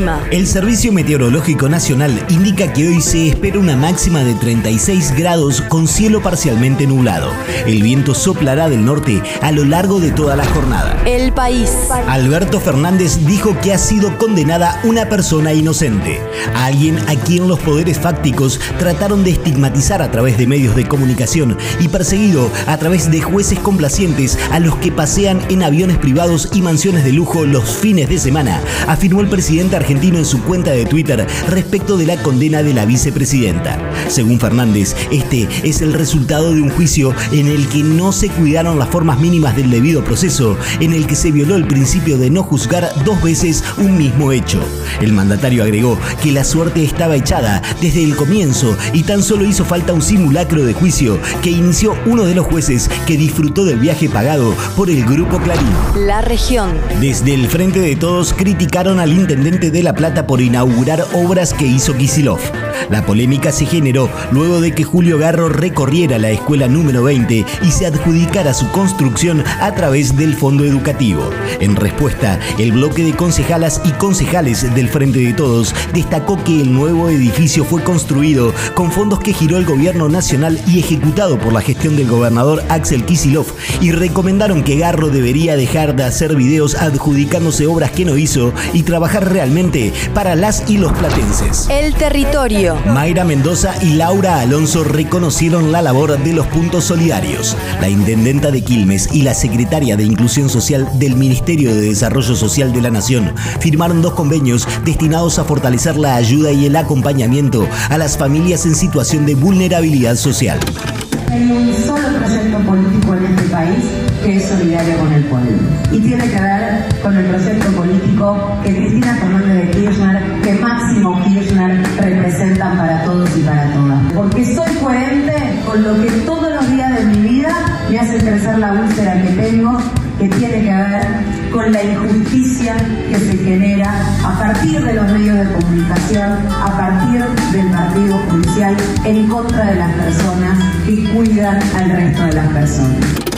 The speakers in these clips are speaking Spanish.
El clima. El Servicio Meteorológico Nacional indica que hoy se espera una máxima de 36 grados con cielo parcialmente nublado. El viento soplará del norte a lo largo de toda la jornada. El país. Alberto Fernández dijo que ha sido condenada una persona inocente, alguien a quien los poderes fácticos trataron de estigmatizar a través de medios de comunicación y perseguido a través de jueces complacientes a los que pasean en aviones privados y mansiones de lujo los fines de semana, afirmó el presidente argentino en su cuenta de Twitter respecto de la condena de la vicepresidenta. Según Fernández, este es el resultado de un juicio en el que no se cuidaron las formas mínimas del debido proceso, en el que se violó el principio de no juzgar dos veces un mismo hecho. El mandatario agregó que la suerte estaba echada desde el comienzo y tan solo hizo falta un simulacro de juicio que inició uno de los jueces que disfrutó del viaje pagado por el grupo Clarín. La región. Desde el Frente de Todos criticaron al intendente de La Plata por inaugurar obras que hizo Kisilov. La polémica se generó luego de que Julio Garro recorriera la escuela número 20 y se adjudicara su construcción a través del fondo educativo. En respuesta, el bloque de concejalas y concejales del Frente de Todos destacó que el nuevo edificio fue construido con fondos que giró el gobierno nacional y ejecutado por la gestión del gobernador Axel Kisilov y recomendaron que Garro debería dejar de hacer videos adjudicándose obras que no hizo y trabajar realmente para las y los platenses. El territorio. Mayra Mendoza y Laura Alonso reconocieron la labor de los puntos solidarios. La intendenta de Quilmes y la secretaria de Inclusión Social del Ministerio de Desarrollo Social de la Nación firmaron dos convenios destinados a fortalecer la ayuda y el acompañamiento a las familias en situación de vulnerabilidad social. Hay un solo proyecto político en este país que es solidario con el pueblo. Y tiene que ver con el proyecto político que Cristina Fernández de Kirchner, que Máximo Kirchner representan para todos y para todas. Porque soy coherente con lo que todos los días de mi vida me hace crecer la úlcera que tengo, que tiene que ver con la injusticia que se genera a partir de los medios de comunicación, a partir del partido judicial, en contra de las personas que cuidan al resto de las personas.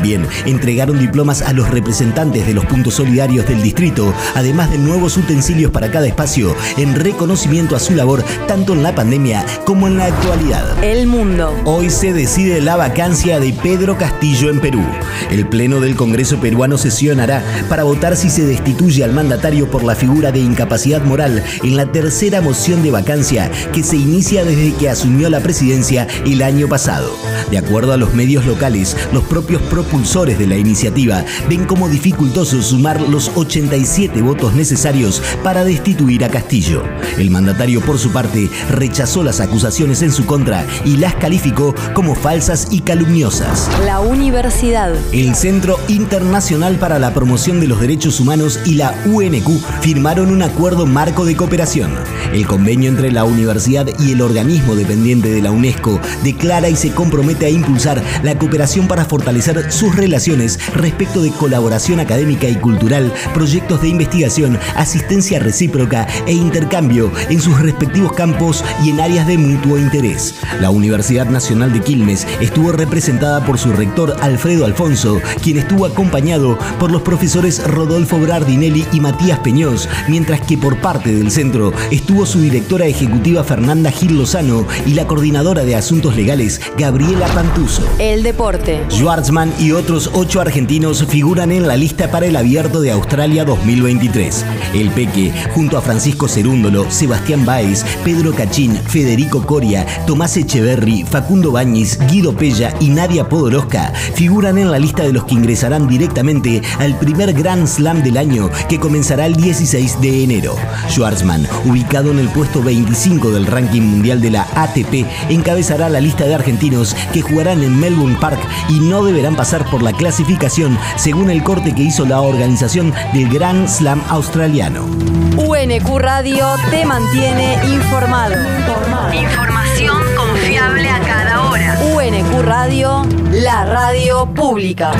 También entregaron diplomas a los representantes de los puntos solidarios del distrito, además de nuevos utensilios para cada espacio, en reconocimiento a su labor tanto en la pandemia como en la actualidad. El mundo. Hoy se decide la vacancia de Pedro Castillo en Perú. El Pleno del Congreso peruano sesionará para votar si se destituye al mandatario por la figura de incapacidad moral en la tercera moción de vacancia que se inicia desde que asumió la presidencia el año pasado. De acuerdo a los medios locales, los propios propulsores de la iniciativa ven como dificultoso sumar los 87 votos necesarios para destituir a Castillo. El mandatario, por su parte, rechazó las acusaciones en su contra y las calificó como falsas y calumniosas. La universidad. El Centro Internacional para la Promoción de los Derechos Humanos y la UNQ firmaron un acuerdo marco de cooperación. El convenio entre la universidad y el organismo dependiente de la UNESCO declara y se compromete a impulsar la cooperación para fortalecer sus relaciones respecto de colaboración académica y cultural, proyectos de investigación, asistencia recíproca e intercambio en sus respectivos campos y en áreas de mutuo interés. La Universidad Nacional de Quilmes estuvo representada por su rector Alfredo Alfonso, quien estuvo acompañado por los profesores Rodolfo Brardinelli y Matías Peñós, mientras que por parte del centro estuvo su directora ejecutiva Fernanda Gil Lozano y la coordinadora de asuntos legales Gabriela Pantuso. El deporte. Schwartzman y otros ocho argentinos figuran en la lista para el Abierto de Australia 2023. El Peque, junto a Francisco Cerúndolo, Sebastián Báez, Pedro Cachín, Federico Coria, Tomás Echeverry, Facundo Bañiz, Guido Pella y Nadia Podoroska, figuran en la lista de los que ingresarán directamente al primer Grand Slam del año que comenzará el 16 de enero. Schwartzman, ubicado en el puesto 25 del ranking mundial de la ATP, encabezará la lista de argentinos que jugarán en Melbourne Park y no deberán pasar por la clasificación según el corte que hizo la organización del Grand Slam australiano. UNQ Radio te mantiene informado. Información confiable a cada hora. UNQ Radio, la radio pública.